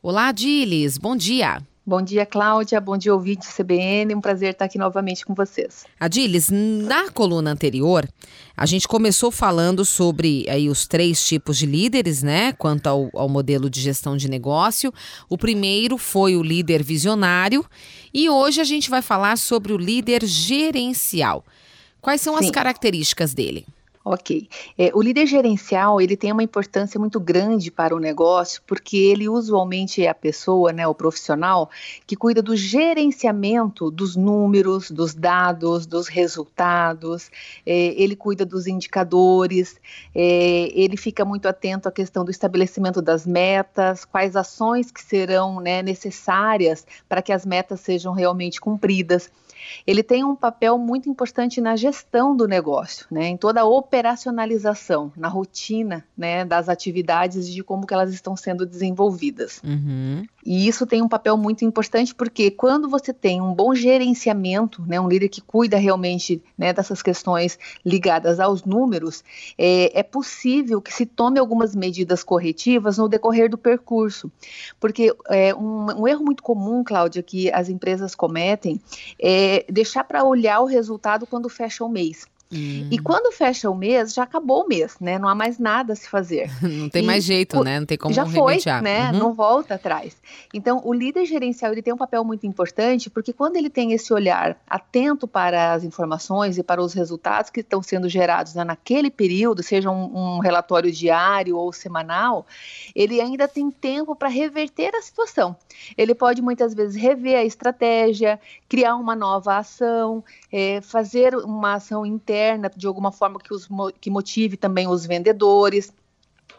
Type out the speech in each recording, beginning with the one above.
Olá, Dilis, bom dia. Bom dia, Cláudia. Bom dia, ouvinte CBN. Um prazer estar aqui novamente com vocês. Adilis, na coluna anterior, a gente começou falando sobre aí os três tipos de líderes, né? Quanto ao, ao modelo de gestão de negócio. O primeiro foi o líder visionário e hoje a gente vai falar sobre o líder gerencial. Quais são Sim. as características dele? Ok. É, o líder gerencial ele tem uma importância muito grande para o negócio, porque ele usualmente é a pessoa, né, o profissional, que cuida do gerenciamento dos números, dos dados, dos resultados, é, ele cuida dos indicadores, é, ele fica muito atento à questão do estabelecimento das metas, quais ações que serão né, necessárias para que as metas sejam realmente cumpridas. Ele tem um papel muito importante na gestão do negócio, né, em toda a operacionalização, na rotina né, das atividades de como que elas estão sendo desenvolvidas. Uhum. E isso tem um papel muito importante porque quando você tem um bom gerenciamento, né, um líder que cuida realmente né, dessas questões ligadas aos números, é, é possível que se tome algumas medidas corretivas no decorrer do percurso. Porque é, um, um erro muito comum, Cláudia, que as empresas cometem é deixar para olhar o resultado quando fecha o mês. Hum. E quando fecha o mês, já acabou o mês, né? Não há mais nada a se fazer. Não tem e, mais jeito, né? Não tem como já remediar. foi, né? Uhum. Não volta atrás. Então, o líder gerencial ele tem um papel muito importante, porque quando ele tem esse olhar atento para as informações e para os resultados que estão sendo gerados né, naquele período, seja um, um relatório diário ou semanal, ele ainda tem tempo para reverter a situação. Ele pode muitas vezes rever a estratégia, criar uma nova ação, é, fazer uma ação interna interna, de alguma forma que, os, que motive também os vendedores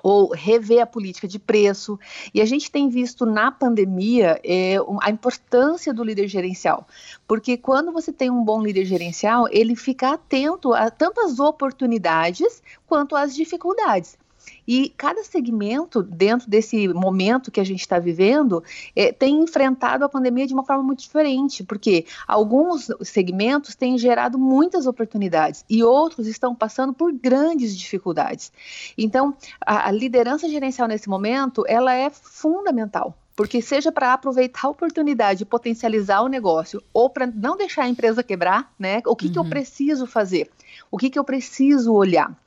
ou rever a política de preço. E a gente tem visto na pandemia é, a importância do líder gerencial, porque quando você tem um bom líder gerencial, ele fica atento a tanto às oportunidades quanto às dificuldades. E cada segmento, dentro desse momento que a gente está vivendo, é, tem enfrentado a pandemia de uma forma muito diferente, porque alguns segmentos têm gerado muitas oportunidades e outros estão passando por grandes dificuldades. Então, a, a liderança gerencial nesse momento, ela é fundamental porque seja para aproveitar a oportunidade, potencializar o negócio, ou para não deixar a empresa quebrar, né? O que, uhum. que eu uhum. preciso fazer? O que, que eu preciso olhar?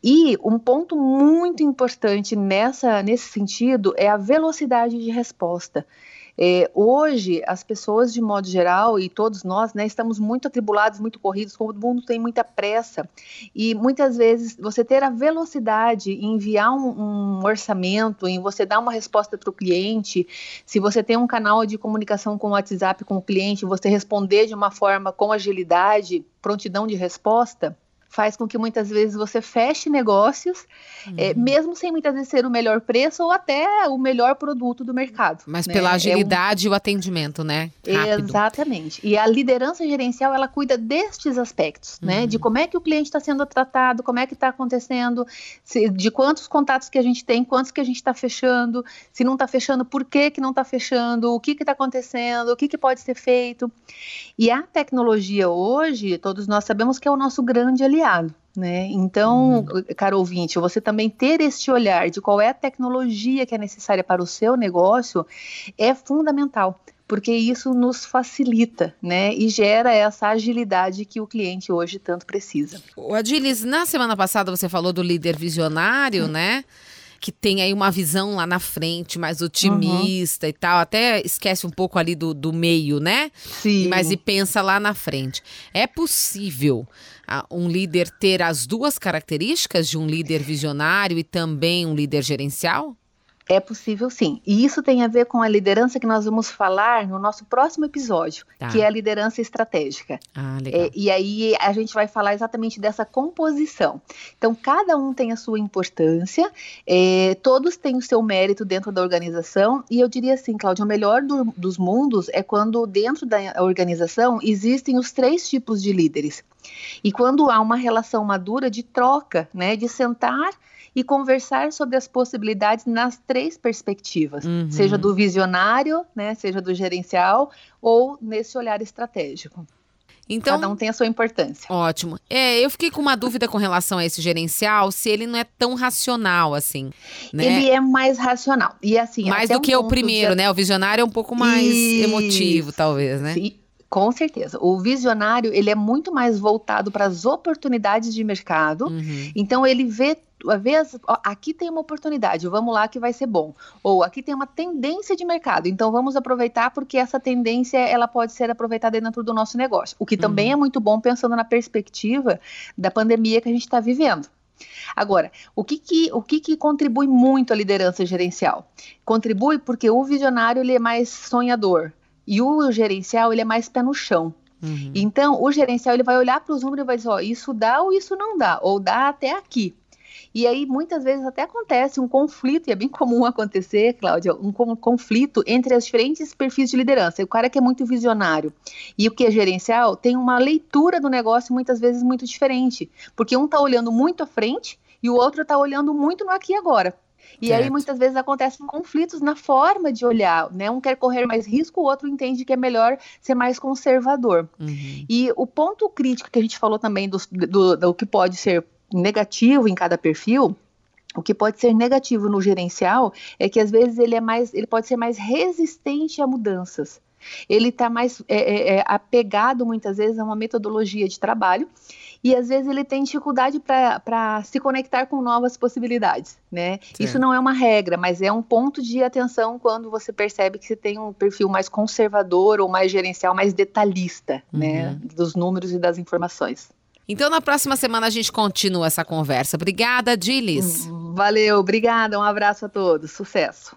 E um ponto muito importante nessa, nesse sentido é a velocidade de resposta. É, hoje, as pessoas, de modo geral, e todos nós, né, estamos muito atribulados, muito corridos, todo mundo tem muita pressa. E muitas vezes você ter a velocidade em enviar um, um orçamento, em você dar uma resposta para o cliente, se você tem um canal de comunicação com o WhatsApp com o cliente, você responder de uma forma com agilidade, prontidão de resposta faz com que muitas vezes você feche negócios, é, uhum. é, mesmo sem muitas vezes ser o melhor preço ou até o melhor produto do mercado. Mas né? pela agilidade é um... e o atendimento, né? Rápido. Exatamente. E a liderança gerencial, ela cuida destes aspectos, uhum. né? De como é que o cliente está sendo tratado, como é que está acontecendo, se, de quantos contatos que a gente tem, quantos que a gente está fechando, se não está fechando, por que que não está fechando, o que que está acontecendo, o que que pode ser feito. E a tecnologia hoje, todos nós sabemos que é o nosso grande aliado Né? Então, uhum. caro ouvinte, você também ter este olhar de qual é a tecnologia que é necessária para o seu negócio é fundamental, porque isso nos facilita, né? E gera essa agilidade que o cliente hoje tanto precisa. O Adilis, na semana passada você falou do líder visionário, uhum. né? Que tem aí uma visão lá na frente, mais otimista uhum. e tal. Até esquece um pouco ali do, do meio, né? Sim. Mas e pensa lá na frente. É possível uh, um líder ter as duas características de um líder visionário e também um líder gerencial? É possível sim. E isso tem a ver com a liderança que nós vamos falar no nosso próximo episódio, tá. que é a liderança estratégica. Ah, legal. É, e aí a gente vai falar exatamente dessa composição. Então, cada um tem a sua importância, é, todos têm o seu mérito dentro da organização, e eu diria assim, Cláudia, o melhor do, dos mundos é quando dentro da organização existem os três tipos de líderes. E quando há uma relação madura de troca, né, de sentar e conversar sobre as possibilidades nas três perspectivas, uhum. seja do visionário, né, seja do gerencial ou nesse olhar estratégico. Então, Cada um tem a sua importância. Ótimo. É, eu fiquei com uma dúvida com relação a esse gerencial, se ele não é tão racional assim. Né? Ele é mais racional. E assim, mais do um que o primeiro, de... né? O visionário é um pouco mais Isso. emotivo, talvez, né? Sim. Com certeza. O visionário, ele é muito mais voltado para as oportunidades de mercado. Uhum. Então, ele vê vê as, ó, aqui tem uma oportunidade, vamos lá que vai ser bom. Ou aqui tem uma tendência de mercado, então vamos aproveitar porque essa tendência ela pode ser aproveitada dentro do nosso negócio. O que uhum. também é muito bom pensando na perspectiva da pandemia que a gente está vivendo. Agora, o que que, o que que contribui muito à liderança gerencial? Contribui porque o visionário ele é mais sonhador, e o gerencial, ele é mais pé no chão. Uhum. Então, o gerencial, ele vai olhar para os números e vai dizer, ó, isso dá ou isso não dá, ou dá até aqui. E aí, muitas vezes, até acontece um conflito, e é bem comum acontecer, Cláudia, um conflito entre os diferentes perfis de liderança. O cara que é muito visionário e o que é gerencial tem uma leitura do negócio muitas vezes muito diferente, porque um está olhando muito à frente e o outro está olhando muito no aqui e agora. E certo. aí muitas vezes acontecem conflitos na forma de olhar, né? Um quer correr mais risco, o outro entende que é melhor ser mais conservador. Uhum. E o ponto crítico que a gente falou também do, do, do que pode ser negativo em cada perfil, o que pode ser negativo no gerencial é que às vezes ele é mais, ele pode ser mais resistente a mudanças. Ele está mais é, é, é, apegado muitas vezes a uma metodologia de trabalho e às vezes ele tem dificuldade para se conectar com novas possibilidades, né? Sim. Isso não é uma regra, mas é um ponto de atenção quando você percebe que você tem um perfil mais conservador ou mais gerencial, mais detalhista, né? uhum. né? Dos números e das informações. Então, na próxima semana a gente continua essa conversa. Obrigada, Dilis. Valeu, obrigada. Um abraço a todos. Sucesso.